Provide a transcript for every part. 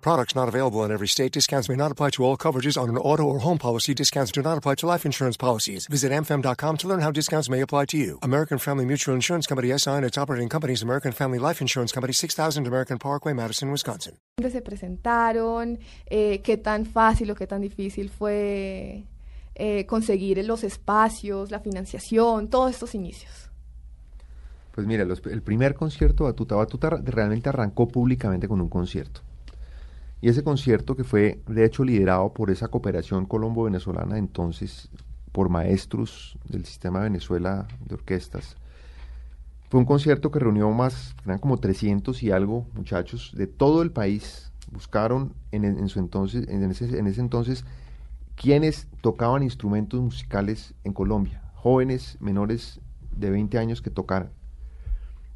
Products not available in every state. Discounts may not apply to all coverages on an auto or home policy. Discounts do not apply to life insurance policies. Visit amfam.com to learn how discounts may apply to you. American Family Mutual Insurance Company SI and its operating companies American Family Life Insurance Company 6000 American Parkway, Madison, Wisconsin. ¿Dónde se presentaron? Eh, ¿Qué tan fácil o qué tan difícil fue eh, conseguir los espacios, la financiación, todos estos inicios? Pues mira, los, el primer concierto Batuta, Batuta realmente arrancó públicamente con un concierto. Y ese concierto que fue de hecho liderado por esa cooperación colombo-venezolana entonces, por maestros del sistema Venezuela de orquestas, fue un concierto que reunió más, eran como 300 y algo muchachos de todo el país. Buscaron en, su entonces, en ese, en ese entonces quienes tocaban instrumentos musicales en Colombia, jóvenes menores de 20 años que tocaran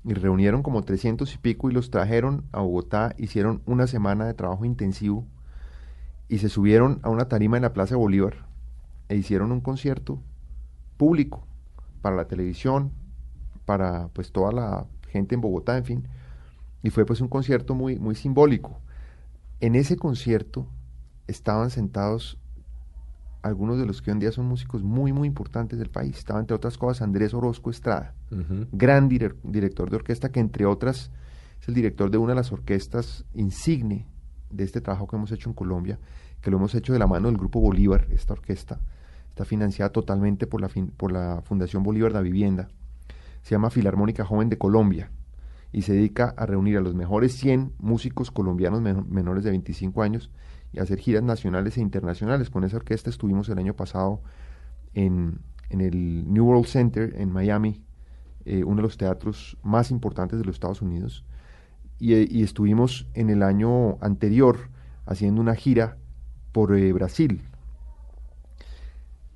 y reunieron como 300 y pico y los trajeron a Bogotá, hicieron una semana de trabajo intensivo y se subieron a una tarima en la Plaza Bolívar e hicieron un concierto público para la televisión, para pues toda la gente en Bogotá, en fin, y fue pues un concierto muy muy simbólico. En ese concierto estaban sentados algunos de los que hoy en día son músicos muy, muy importantes del país. Estaba, entre otras cosas, Andrés Orozco Estrada, gran director de orquesta, que entre otras es el director de una de las orquestas insigne de este trabajo que hemos hecho en Colombia, que lo hemos hecho de la mano del Grupo Bolívar, esta orquesta. Está financiada totalmente por la, por la Fundación Bolívar de la Vivienda. Se llama Filarmónica Joven de Colombia y se dedica a reunir a los mejores 100 músicos colombianos menores de 25 años y hacer giras nacionales e internacionales. Con esa orquesta estuvimos el año pasado en, el New World Center en Miami, eh, uno de los teatros más importantes de los Estados Unidos. Y, estuvimos en el año anterior haciendo una gira por eh, Brasil.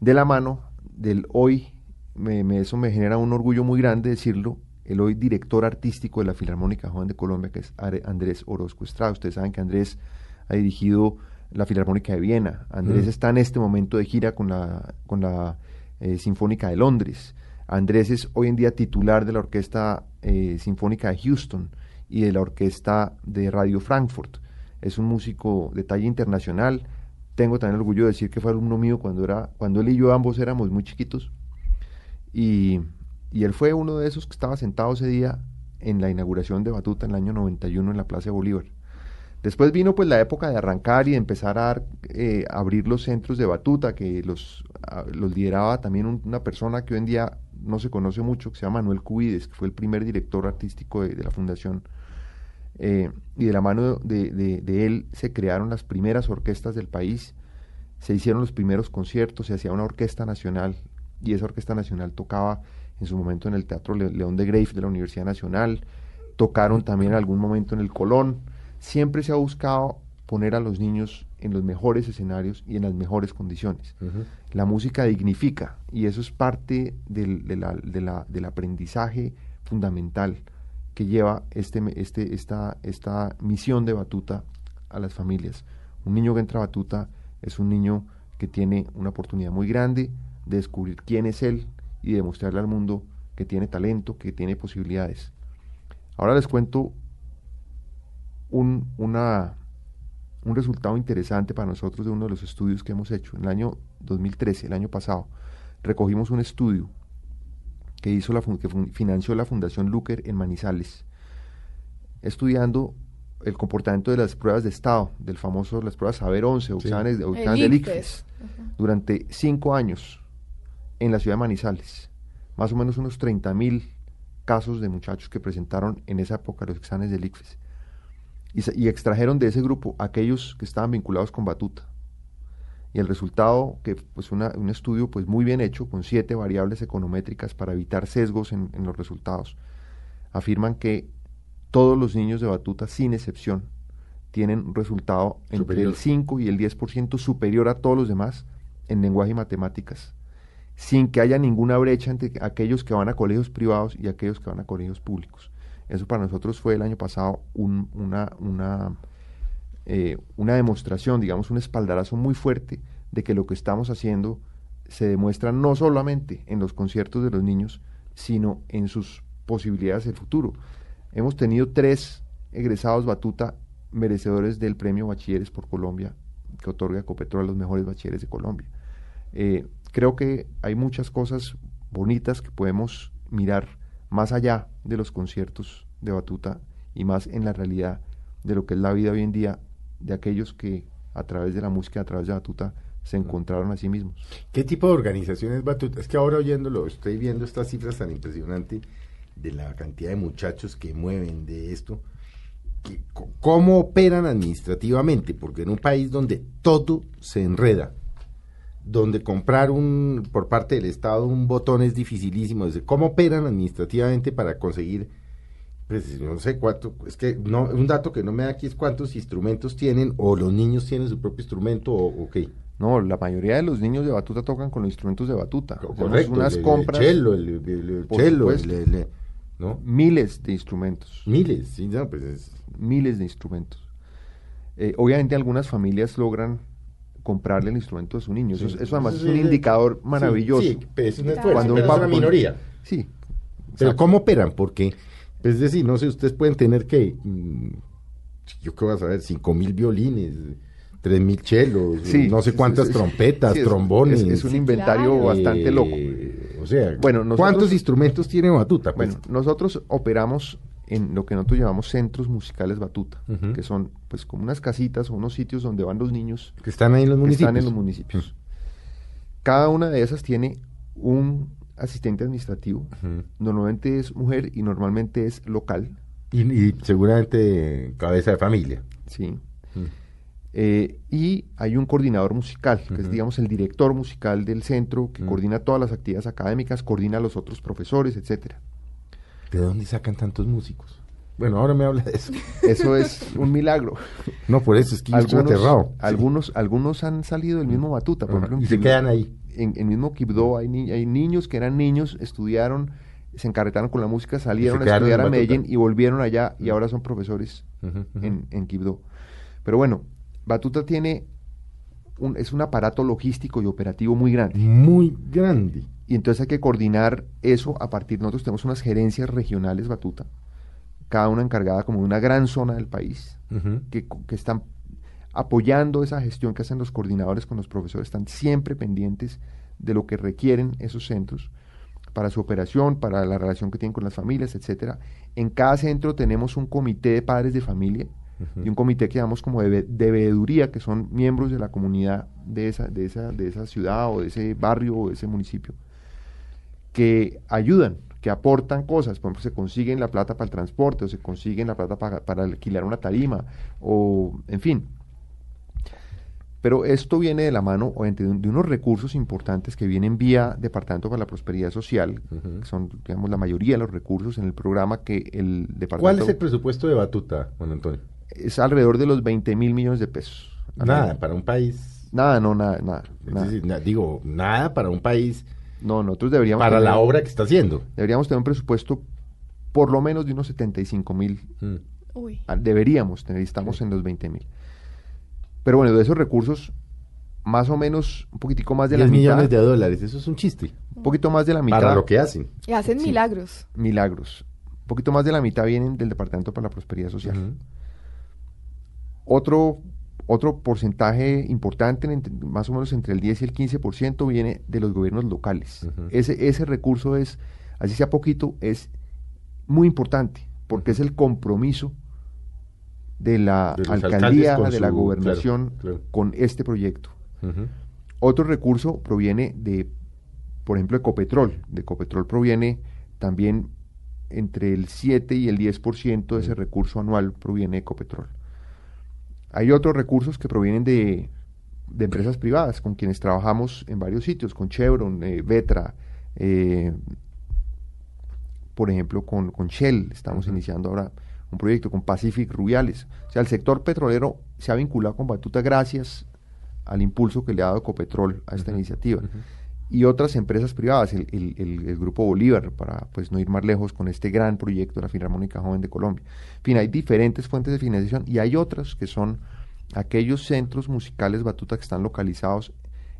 De la mano del hoy, me, eso me genera un orgullo muy grande decirlo, el hoy director artístico de la Filarmónica Joven de Colombia, que es Andrés Orozco Estrada. Ustedes saben que Andrés ha dirigido la Filarmónica de Viena. Andrés mm. está en este momento de gira con la, con la eh, Sinfónica de Londres. Andrés es hoy en día titular de la Orquesta eh, Sinfónica de Houston y de la Orquesta de Radio Frankfurt. Es un músico de talla internacional. Tengo también el orgullo de decir que fue alumno mío cuando, era, cuando él y yo ambos éramos muy chiquitos. Y, y él fue uno de esos que estaba sentado ese día en la inauguración de Batuta en el año 91 en la Plaza de Bolívar. Después vino pues la época de arrancar y de empezar a eh, abrir los centros de batuta, que los, los lideraba también una persona que hoy en día no se conoce mucho, que se llama Manuel Cubides, que fue el primer director artístico de, la fundación. Eh, y de la mano de, de, él se crearon las primeras orquestas del país, se hicieron los primeros conciertos, se hacía una orquesta nacional, y esa orquesta nacional tocaba en su momento en el Teatro León de Grave de la Universidad Nacional, tocaron también en algún momento en el Colón, siempre se ha buscado poner a los niños en los mejores escenarios y en las mejores condiciones. La música dignifica y eso es parte del, del aprendizaje fundamental que lleva este, este, esta, esta misión de batuta a las familias. Un niño que entra a batuta es un niño que tiene una oportunidad muy grande de descubrir quién es él y demostrarle al mundo que tiene talento, que tiene posibilidades. Ahora les cuento un, una, un resultado interesante para nosotros de uno de los estudios que hemos hecho. En el año 2013, el año pasado, recogimos un estudio que, hizo la, que financió la Fundación Luker en Manizales, estudiando el comportamiento de las pruebas de estado, del famoso, las pruebas Saber 11 o exámenes, del ICFES, durante cinco años en la ciudad de Manizales. Más o menos unos 30 mil casos de muchachos que presentaron en esa época los exámenes del ICFES y, extrajeron de ese grupo aquellos que estaban vinculados con Batuta. Y el resultado, que pues un estudio pues muy bien hecho, con siete variables econométricas para evitar sesgos en, los resultados, afirman que todos los niños de Batuta, sin excepción, tienen un resultado entre el 5 y el 10% superior a todos los demás en lenguaje y matemáticas, sin que haya ninguna brecha entre aquellos que van a colegios privados y aquellos que van a colegios públicos. Eso para nosotros fue el año pasado una, una eh, una demostración, digamos, un espaldarazo muy fuerte de que lo que estamos haciendo se demuestra no solamente en los conciertos de los niños, sino en sus posibilidades del futuro. Hemos tenido tres egresados Batuta merecedores del premio Bachilleres por Colombia que otorga Copetrol a los mejores bachilleres de Colombia. Eh, creo que hay muchas cosas bonitas que podemos mirar más allá de los conciertos de batuta y más en la realidad de lo que es la vida hoy en día de aquellos que a través de la música, a través de batuta, se encontraron a sí mismos. ¿Qué tipo de organizaciones batuta? Es que ahora oyéndolo, estoy viendo estas cifras tan impresionantes de la cantidad de muchachos que mueven de esto. ¿Cómo operan administrativamente? Porque en un país donde todo se enreda, donde comprar un por parte del Estado un botón es dificilísimo. Desde cómo operan administrativamente para conseguir, pues no sé cuánto, es que no, un dato que no me da aquí es cuántos instrumentos tienen, o los niños tienen su propio instrumento, o, qué. No, la mayoría de los niños de batuta tocan con los instrumentos de batuta. Correcto, unas compras. El cello, el, ¿no? Miles de instrumentos. Miles, sí, no, pues Miles de instrumentos. Eh, obviamente algunas familias logran comprarle el instrumento a su niño. Eso, además es un indicador maravilloso. Sí, es Cuando pero es una minoría. Sí. Pero ¿cómo operan? Porque, pues, es decir, no sé, ustedes pueden tener que, mm, yo qué voy a saber, cinco mil violines, tres mil chelos, no sé cuántas trompetas, trombones. Es, un inventario bastante loco. o sea, bueno, ¿cuántos instrumentos tiene Batuta? Pues? Bueno, nosotros operamos en lo que nosotros llamamos centros musicales batuta, que son pues como unas casitas o unos sitios donde van los niños que están ahí en los municipios. Están en los municipios. Cada una de esas tiene un asistente administrativo, normalmente es mujer y normalmente es local. Y, seguramente cabeza de familia. Sí. Eh, y hay un coordinador musical, que es digamos el director musical del centro, que coordina todas las actividades académicas, coordina a los otros profesores, etcétera. ¿De dónde sacan tantos músicos? Bueno, ahora me habla de eso. Eso es un milagro. No, por eso es que algunos, aterrado. Algunos, algunos han salido del mismo Batuta, por ejemplo. Y se quedan ahí. En el mismo Quibdó hay, hay niños que eran niños, estudiaron, se encarretaron con la música, salieron a estudiar a Medellín y volvieron allá y ahora son profesores en, en Quibdó. Pero bueno, Batuta tiene un, es un aparato logístico y operativo muy grande. Muy grande. Y entonces hay que coordinar eso a partir, nosotros tenemos unas gerencias regionales Batuta, cada una encargada como de una gran zona del país, que, que, están apoyando esa gestión que hacen los coordinadores con los profesores, están siempre pendientes de lo que requieren esos centros para su operación, para la relación que tienen con las familias, etcétera. En cada centro tenemos un comité de padres de familia y un comité que llamamos como de, de, veeduría, que son miembros de la comunidad de esa, de, esa, de esa ciudad o de ese barrio o de ese municipio que ayudan, que aportan cosas, por ejemplo, se consiguen la plata para el transporte o se consiguen la plata para, alquilar una tarima o, en fin. Pero esto viene de la mano de, unos recursos importantes que vienen vía Departamento para la Prosperidad Social, que son, digamos, la mayoría de los recursos en el programa que el Departamento... ¿Cuál es el presupuesto de Batuta, Juan Antonio? Es alrededor de los 20 mil millones de pesos. Nada, para un país... Nada, no, nada, nada. digo, nada para un país no, nosotros deberíamos... Para la obra que está haciendo. Deberíamos tener un presupuesto por lo menos de unos 75 mil. Mm. Ah, deberíamos tener, estamos en los 20 mil. Pero bueno, de esos recursos, más o menos, un poquitico más de la mitad... millones de dólares, eso es un chiste. Un poquito más de la mitad... Para lo que hacen. Y hacen milagros. Milagros. Un poquito más de la mitad vienen del Departamento para la Prosperidad Social. Otro otro porcentaje importante, más o menos entre el 10 y el 15%, viene de los gobiernos locales. ese, ese recurso es, así sea poquito, es muy importante, porque es el compromiso de la alcaldía, de la gobernación con este proyecto. Otro recurso proviene de, por ejemplo, de Copetrol. De Copetrol proviene también entre el 7 y el 10% de ese recurso anual proviene de Copetrol. Hay otros recursos que provienen de, empresas privadas con quienes trabajamos en varios sitios, con Chevron, eh, Vetra, eh, por ejemplo, con, Shell. Estamos iniciando ahora un proyecto con Pacific Rubiales. O sea, el sector petrolero se ha vinculado con Batuta gracias al impulso que le ha dado Ecopetrol a esta iniciativa. Y otras empresas privadas, el, el, Grupo Bolívar, para pues no ir más lejos con este gran proyecto de la Filarmónica Joven de Colombia. En fin, hay diferentes fuentes de financiación y hay otras que son aquellos centros musicales batuta que están localizados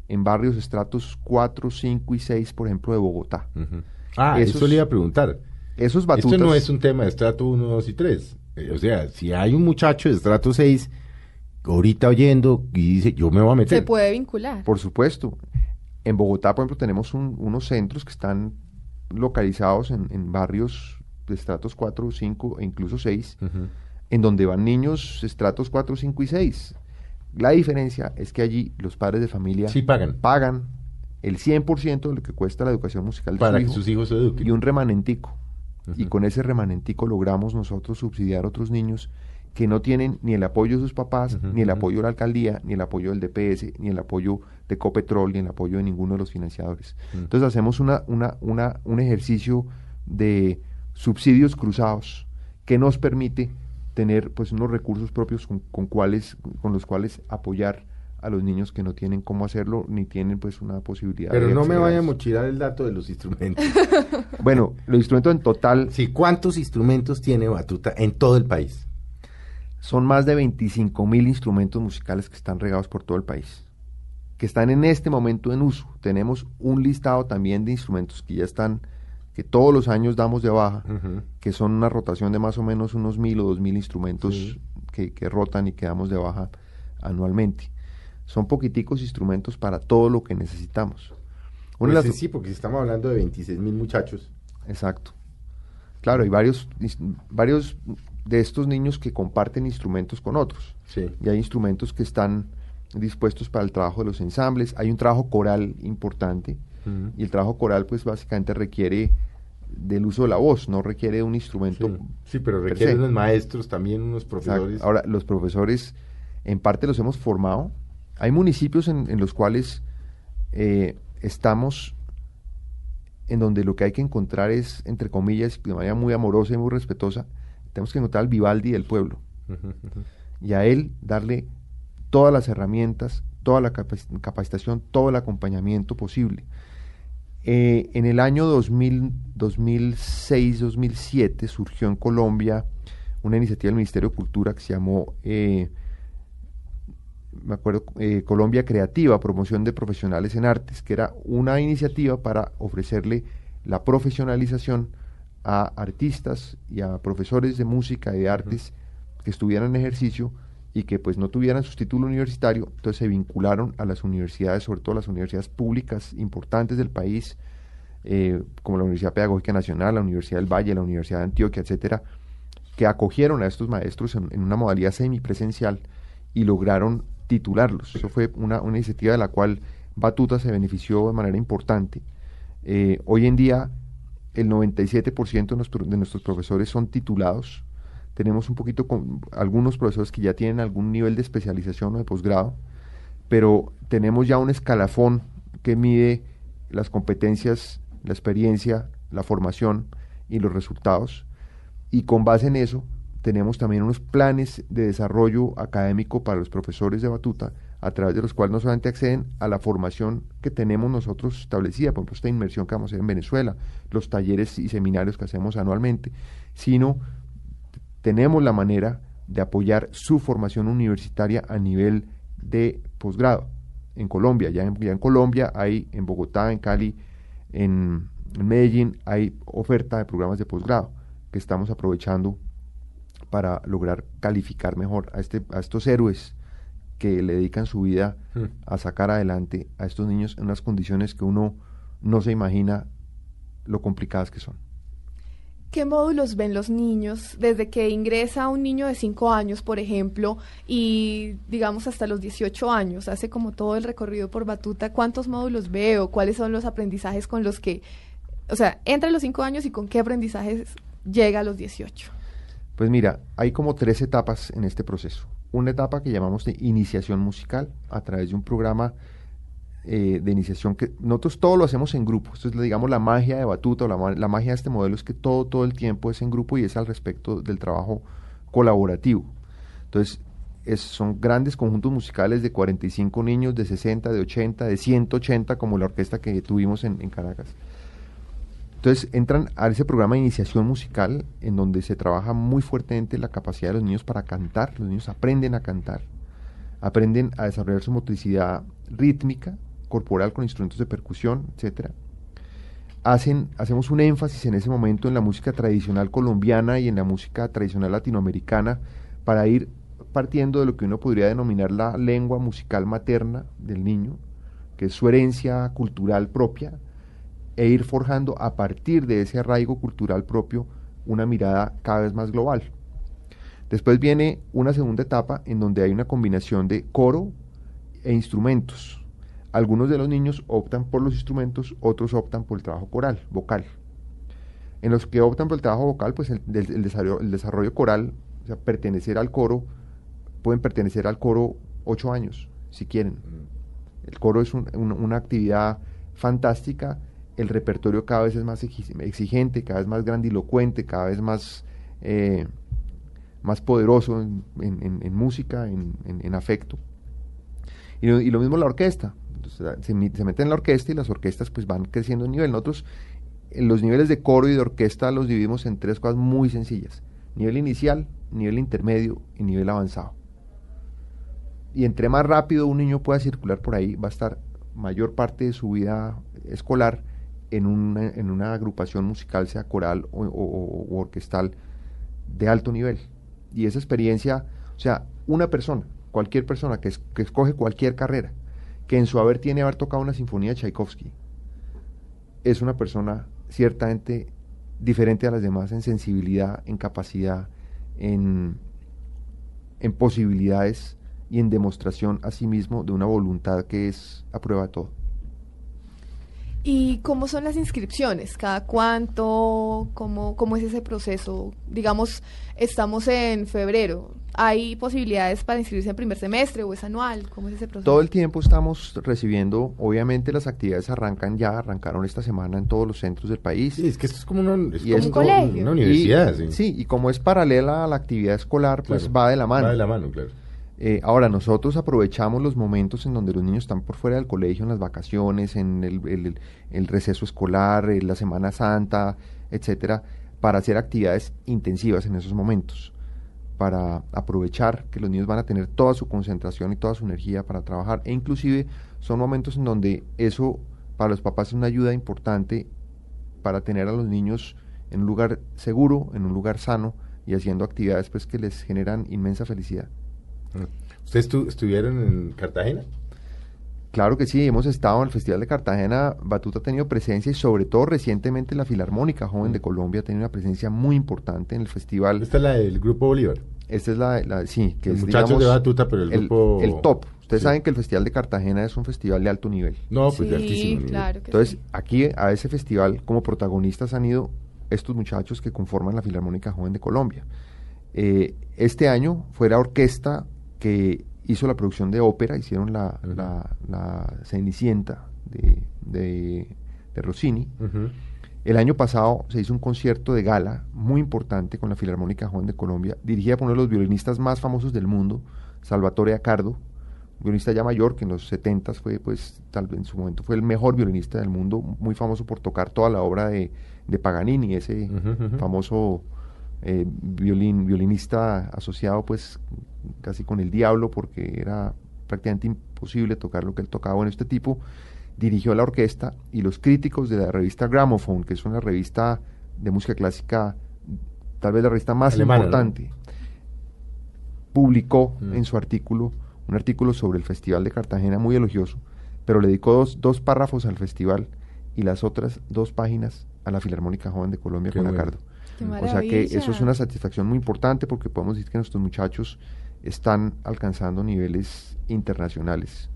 en barrios estratos 4, 5 y 6, por ejemplo, de Bogotá. Ah, eso le iba a preguntar. Esos batutas... Esto no es un tema de estrato 1, 2 y 3. Eh, o sea, si hay un muchacho de estrato 6 ahorita oyendo y dice, yo me voy a meter. Se puede vincular. Por supuesto. En Bogotá, por ejemplo, tenemos unos centros que están localizados en, barrios de estratos 4, 5 e incluso 6, en donde van niños estratos 4, 5 y 6. La diferencia es que allí los padres de familia sí pagan. pagan el 100% de lo que cuesta la educación musical de Para su que sus hijos se eduquen. y un remanentico. Y con ese remanentico logramos nosotros subsidiar a otros niños que no tienen ni el apoyo de sus papás, ni el apoyo de la alcaldía, ni el apoyo del DPS, ni el apoyo de Copetrol, ni el apoyo de ninguno de los financiadores. Entonces hacemos una, una, una, un ejercicio de subsidios cruzados que nos permite tener pues unos recursos propios con, con, cuales, con los cuales apoyar a los niños que no tienen cómo hacerlo ni tienen pues una posibilidad. Pero no me vaya a mochilar el dato de los instrumentos. bueno, los instrumentos en total... Sí, ¿cuántos instrumentos tiene Batuta en todo el país? Son más de 25 mil instrumentos musicales que están regados por todo el país, que están en este momento en uso. Tenemos un listado también de instrumentos que ya están, que todos los años damos de baja, que son una rotación de más o menos unos mil o dos mil instrumentos que, que rotan y que damos de baja anualmente son poquiticos instrumentos para todo lo que necesitamos. Pues sí, porque estamos hablando de 26 mil muchachos. Exacto. Claro, hay varios, varios de estos niños que comparten instrumentos con otros. Sí. Y hay instrumentos que están dispuestos para el trabajo de los ensambles. Hay un trabajo coral importante. Y el trabajo coral, pues básicamente requiere del uso de la voz, no requiere un instrumento. Sí, pero requiere unos maestros, también unos profesores. Ahora, los profesores, en parte los hemos formado hay municipios en, los cuales eh, estamos en donde lo que hay que encontrar es, entre comillas, de manera muy amorosa y muy respetuosa, tenemos que encontrar al Vivaldi del pueblo. Y a él darle todas las herramientas, toda la capacitación, todo el acompañamiento posible. Eh, en el año 2006-2007 surgió en Colombia una iniciativa del Ministerio de Cultura que se llamó eh, me acuerdo, eh, Colombia Creativa, promoción de profesionales en artes, que era una iniciativa para ofrecerle la profesionalización a artistas y a profesores de música y de artes que estuvieran en ejercicio y que pues no tuvieran su título universitario, entonces se vincularon a las universidades, sobre todo las universidades públicas importantes del país, eh, como la Universidad Pedagógica Nacional, la Universidad del Valle, la Universidad de Antioquia, etcétera, que acogieron a estos maestros en, en una modalidad semipresencial y lograron titularlos. Eso fue una, iniciativa de la cual Batuta se benefició de manera importante. Eh, hoy en día el 97% de, nuestros profesores son titulados. Tenemos un poquito algunos profesores que ya tienen algún nivel de especialización o de posgrado, pero tenemos ya un escalafón que mide las competencias, la experiencia, la formación y los resultados. Y con base en eso tenemos también unos planes de desarrollo académico para los profesores de batuta, a través de los cuales no solamente acceden a la formación que tenemos nosotros establecida, por ejemplo, esta inmersión que vamos a hacer en Venezuela, los talleres y seminarios que hacemos anualmente, sino tenemos la manera de apoyar su formación universitaria a nivel de posgrado. En Colombia, ya en, Colombia hay, en Bogotá, en Cali, en, en Medellín, hay oferta de programas de posgrado que estamos aprovechando para lograr calificar mejor a, este, a estos héroes que le dedican su vida hmm. a sacar adelante a estos niños en unas condiciones que uno no se imagina lo complicadas que son. ¿Qué módulos ven los niños desde que ingresa un niño de 5 años, por ejemplo, y digamos hasta los 18 años? Hace como todo el recorrido por Batuta. ¿Cuántos módulos veo? ¿Cuáles son los aprendizajes con los que, o sea, entre los 5 años y con qué aprendizajes llega a los 18? Pues mira, hay como tres etapas en este proceso. Una etapa que llamamos de iniciación musical a través de un programa eh, de iniciación que nosotros todo lo hacemos en grupo. Esto es, digamos, la magia de Batuta o la, magia de este modelo es que todo, todo el tiempo es en grupo y es al respecto del trabajo colaborativo. Entonces, son grandes conjuntos musicales de 45 niños, de 60, de 80, de 180, como la orquesta que tuvimos en Caracas. Entonces entran a ese programa de iniciación musical en donde se trabaja muy fuertemente la capacidad de los niños para cantar, los niños aprenden a cantar. aprenden a desarrollar su motricidad rítmica, corporal con instrumentos de percusión, etcétera. Hacen, hacemos un énfasis en ese momento en la música tradicional colombiana y en la música tradicional latinoamericana para ir partiendo de lo que uno podría denominar la lengua musical materna del niño, que es su herencia cultural propia, e ir forjando a partir de ese arraigo cultural propio una mirada cada vez más global. Después viene una segunda etapa en donde hay una combinación de coro e instrumentos. Algunos de los niños optan por los instrumentos, otros optan por el trabajo coral, vocal. En los que optan por el trabajo vocal, pues el, desarrollo, coral, o sea, pertenecer al coro, pueden pertenecer al coro ocho años, si quieren. El coro es una actividad fantástica, el repertorio cada vez es más exigente, cada vez más grandilocuente, cada vez más eh, más poderoso en, música, en, afecto. Y, lo mismo la orquesta. se, meten en la orquesta y las orquestas pues van creciendo en nivel. Nosotros los niveles de coro y de orquesta los dividimos en tres cosas muy sencillas. Nivel inicial, nivel intermedio y nivel avanzado. Y entre más rápido un niño pueda circular por ahí, va a estar mayor parte de su vida escolar en una, en una agrupación musical, sea coral o orquestal, de alto nivel y esa experiencia, o sea, una persona, cualquier persona que, escoge cualquier carrera, que en su haber tiene haber tocado una sinfonía de Tchaikovsky, es una persona ciertamente diferente a las demás en sensibilidad, en capacidad, en, en posibilidades y en demostración a sí mismo de una voluntad que es a prueba de todo. ¿Y cómo son las inscripciones? ¿Cada cuánto? ¿Cómo, ¿Cómo es ese proceso? Digamos, estamos en febrero. ¿Hay posibilidades para inscribirse en primer semestre o es anual? ¿Cómo es ese proceso? Todo el tiempo estamos recibiendo, obviamente las actividades arrancan ya, arrancaron esta semana en todos los centros del país. Sí, es que esto es como, una, una universidad. sí. y como es paralela a la actividad escolar, pues va de la mano. Va de la mano, claro. Eh, ahora, nosotros aprovechamos los momentos en donde los niños están por fuera del colegio, en las vacaciones, en el, receso escolar, en la Semana Santa, etcétera, para hacer actividades intensivas en esos momentos, para aprovechar que los niños van a tener toda su concentración y toda su energía para trabajar. E inclusive son momentos en donde eso para los papás es una ayuda importante para tener a los niños en un lugar seguro, en un lugar sano y haciendo actividades pues que les generan inmensa felicidad. ¿Ustedes estuvieron en Cartagena? Claro que sí, hemos estado en el Festival de Cartagena, Batuta ha tenido presencia y sobre todo recientemente la Filarmónica Joven de Colombia ha tenido una presencia muy importante en el festival. Esta es la del Grupo Bolívar. Esta es la, la sí, que es de Batuta, pero el, grupo... El top. Ustedes saben que el Festival de Cartagena es un festival de alto nivel. No, pues de altísimo nivel. Entonces, aquí a ese festival como protagonistas han ido estos muchachos que conforman la Filarmónica Joven de Colombia. Eh, este año fue la orquesta que hizo la producción de ópera, hicieron la, la, Cenicienta de, de, Rossini. El año pasado se hizo un concierto de gala muy importante con la Filarmónica Joven de Colombia, dirigida por uno de los violinistas más famosos del mundo, Salvatore Accardo, violinista ya mayor, que en los 70 fue, pues, tal vez en su momento fue el mejor violinista del mundo, muy famoso por tocar toda la obra de, de Paganini, ese famoso eh, violín, violinista asociado pues casi con el diablo porque era prácticamente imposible tocar lo que él tocaba. Bueno, este tipo dirigió la orquesta y los críticos de la revista Gramophone, que es una revista de música clásica, tal vez la revista más importante, publicó mm. en su artículo un artículo sobre el Festival de Cartagena muy elogioso, pero le dedicó dos, dos párrafos al festival y las otras dos páginas a la Filarmónica Joven de Colombia con Acardo. O sea que eso es una satisfacción muy importante porque podemos decir que nuestros muchachos están alcanzando niveles internacionales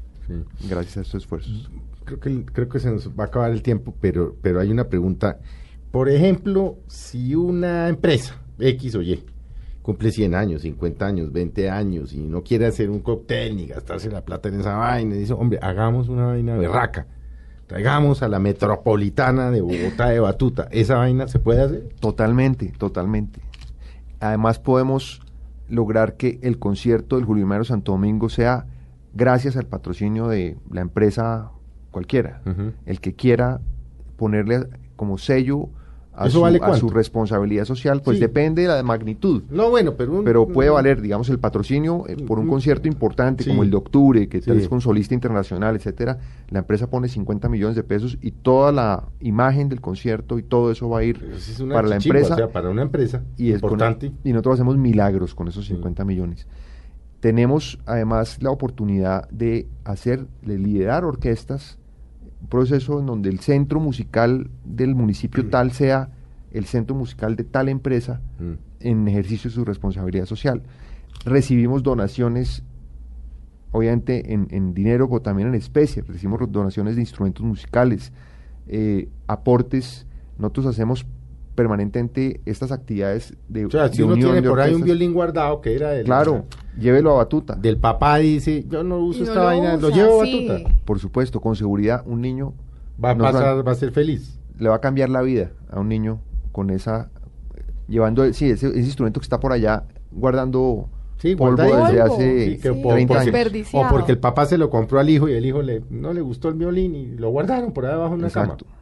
gracias a estos esfuerzos. Creo que, creo que se nos va a acabar el tiempo, pero, pero hay una pregunta. Por ejemplo, si una empresa X o Y cumple 100 años, 50 años, 20 años y no quiere hacer un cóctel ni gastarse la plata en esa vaina, y dice, hombre, hagamos una vaina berraca traigamos a la metropolitana de Bogotá de Batuta. ¿Esa vaina se puede hacer? Totalmente, totalmente. Además podemos lograr que el concierto del Julio Mario Santo Domingo sea gracias al patrocinio de la empresa cualquiera. El que quiera ponerle como sello a, ¿Eso su, vale a su responsabilidad social, pues Sí. depende de la magnitud. No, bueno, pero... un- Pero puede valer, digamos, el patrocinio eh, por un concierto importante sí. como el de octubre, que tal Sí. vez con solista internacional, etcétera. La empresa pone 50 millones de pesos y toda la imagen del concierto y todo eso va a ir es para la empresa O sea, para una empresa y es con- importante. y nosotros hacemos milagros con esos Sí. 50 millones. Tenemos además la oportunidad de hacer, de liderar orquestas, proceso en donde el centro musical del municipio tal sea el centro musical de tal empresa Mm. en ejercicio de su responsabilidad social. Recibimos donaciones, obviamente en, en dinero, pero también en especie. Recibimos donaciones de instrumentos musicales, eh, aportes. Nosotros hacemos permanentemente estas actividades de, O sea, si uno tiene por ahí un violín guardado que era del, Claro, llévelo a Batuta. del papá dice, yo no uso no esta lo vaina, lo llevo a. Batuta. Por supuesto, con seguridad, un niño Va a no pasar, va a ser feliz. le va a cambiar la vida a un niño con esa, llevando, sí, ese, ese instrumento que está por allá guardando Sí, polvo desde Polvo, hace Sí, que Sí, o, 30 porque, años. O porque el papá se lo compró al hijo y el hijo le, no le gustó el violín y lo guardaron por ahí abajo en una Exacto. cama.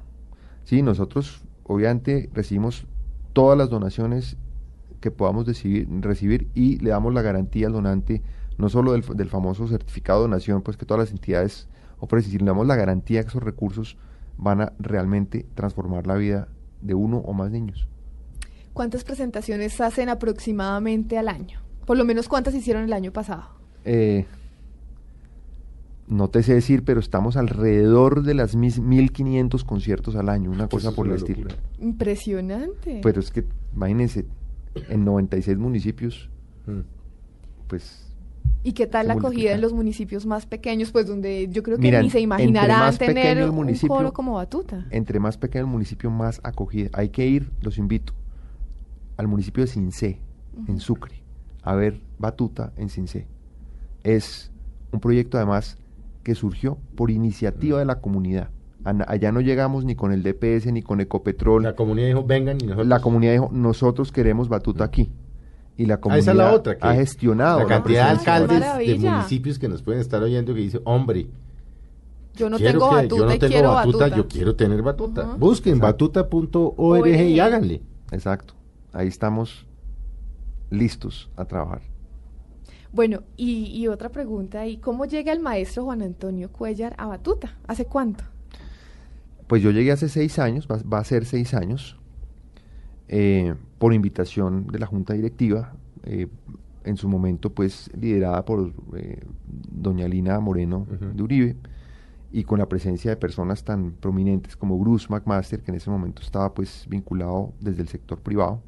Sí, nosotros obviamente recibimos todas las donaciones que podamos decidir- recibir y le damos la garantía al donante, no solo del, del famoso certificado de donación, pues que todas las entidades ofrecen, sino le damos la garantía que esos recursos van a realmente transformar la vida de uno o más niños. ¿Cuántas presentaciones hacen aproximadamente al año? Por lo menos cuántas hicieron el año pasado. Eh, no te sé decir, pero estamos alrededor de las mis 1500 conciertos al año, una cosa por el estilo. Impresionante. Pero es que, imagínense, en 96 municipios, Mm. pues ¿Y qué tal la acogida en los municipios más pequeños? Pues donde yo creo que Mira, ni se entre imaginarán más pequeño tener el un municipio, coro como Batuta. entre más pequeño el municipio, más acogida. Hay que ir, los invito, al municipio de Cincé, en Sucre, a ver Batuta en Cincé. Es un proyecto además que surgió por iniciativa de la comunidad. Allá no llegamos ni con el DPS ni con Ecopetrol. La comunidad dijo, vengan y nosotros... La comunidad dijo, nosotros queremos Batuta aquí. Y la Ah, comunidad esa es la otra. Que ha gestionado La cantidad de alcaldes de municipios que nos pueden estar oyendo que dice, hombre, Yo no quiero tengo que- Batuta yo no tengo quiero batuta, Batuta. yo quiero tener batuta. Ajá. Busquen Exacto. batuta.org y háganle. Exacto. Ahí estamos listos a trabajar. Bueno, y, y otra pregunta, ¿y cómo llega el maestro Juan Antonio Cuellar a Batuta? ¿Hace cuánto? Pues yo llegué hace seis años, va, va a ser seis años, eh, por invitación de la Junta Directiva, eh, en su momento pues liderada por eh, doña Lina Moreno de Uribe, y con la presencia de personas tan prominentes como Bruce McMaster, que en ese momento estaba pues vinculado desde el sector privado.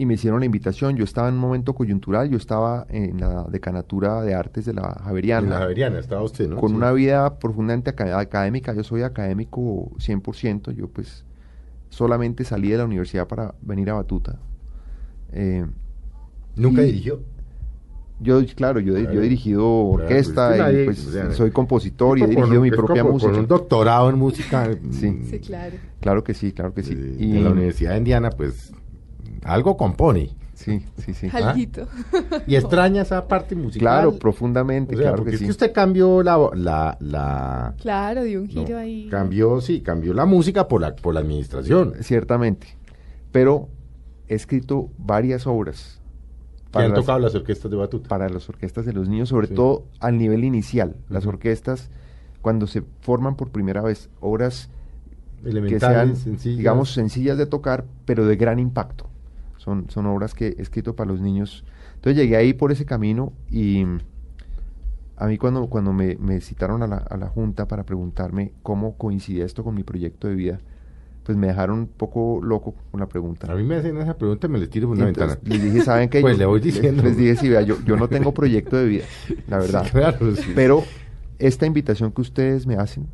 Y me hicieron la invitación, yo estaba en un momento coyuntural, yo estaba en la decanatura de artes de la Javeriana En la Javeriana estaba usted, ¿no? con Sí. una vida profundamente aca- académica. Yo soy académico 100%. Yo pues solamente salí de la universidad para venir a Batuta. Eh, Nunca y- dirigió. yo, claro, yo, yo Claro. he dirigido Claro, orquesta pues, es que y nadie- pues o sea, soy compositor y he con dirigido un- mi propia como música. Con un doctorado en música Sí. mm, Sí, claro. Claro que sí, claro que sí. de, y, de la Universidad de Indiana, pues algo compone. Sí, sí, sí. Ah. Y extraña esa parte musical. Claro, profundamente, O sea, claro porque que es sí. que usted cambió la, la, la Claro, dio un no, giro ahí. cambió, sí, cambió la música por la, por la administración. Ciertamente. Pero he escrito varias obras Que han las- tocado las orquestas de batuta. para las orquestas de los niños, sobre Sí. todo al nivel inicial. Las orquestas, cuando se forman por primera vez, obras que sean, sencillas. digamos, sencillas de tocar, pero de gran impacto. Son, son obras que he escrito para los niños. Entonces llegué ahí por ese camino y a mí cuando, cuando me, me citaron a la, a la Junta para preguntarme cómo coincidía esto con mi proyecto de vida, pues me dejaron un poco loco con la pregunta. A mí me hacen esa pregunta y me les tiro por una entonces ventana. les dije, ¿saben qué? Pues Yo- le voy les- diciendo. Les, dije, sí, vea, yo, yo no tengo proyecto de vida, la verdad. Claro, sí. Pero esta invitación que ustedes me hacen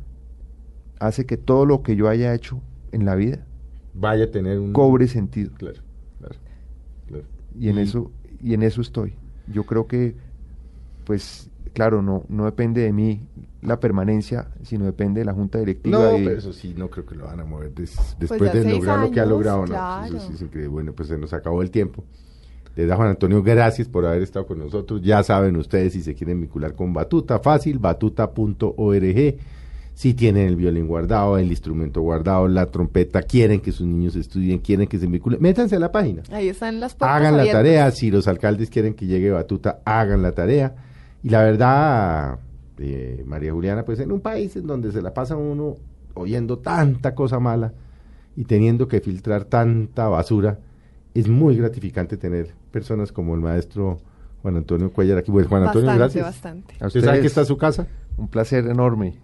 hace que todo lo que yo haya hecho en la vida Vaya a tener un... cobre sentido. Claro. Y en eso, y en eso estoy. Yo creo que, pues, claro, no, no depende de mí la permanencia, sino depende de la junta directiva. No, y- pero eso sí, no creo que lo van a mover des- Pues después de lograr lo que ha logrado. ¿no? Eso sí increíble. Bueno, pues se nos acabó el tiempo. Les da Juan Antonio, gracias por haber estado con nosotros. Ya saben ustedes si se quieren vincular con Batuta, fácil, batuta.org. si tienen el violín guardado, el instrumento guardado, la trompeta, quieren que sus niños estudien, quieren que se vinculen, métanse a la página. Ahí están las puertas Hagan la tarea, si los alcaldes quieren que llegue Batuta, hagan la tarea. Y la verdad, eh, María Juliana, pues en un país en donde se la pasa uno oyendo tanta cosa mala y teniendo que filtrar tanta basura, es muy gratificante tener personas como el maestro Juan Antonio Cuellar aquí. Pues Juan Antonio, Bastante, gracias. bastante. A ¿Usted sabe que está su casa? un placer enorme.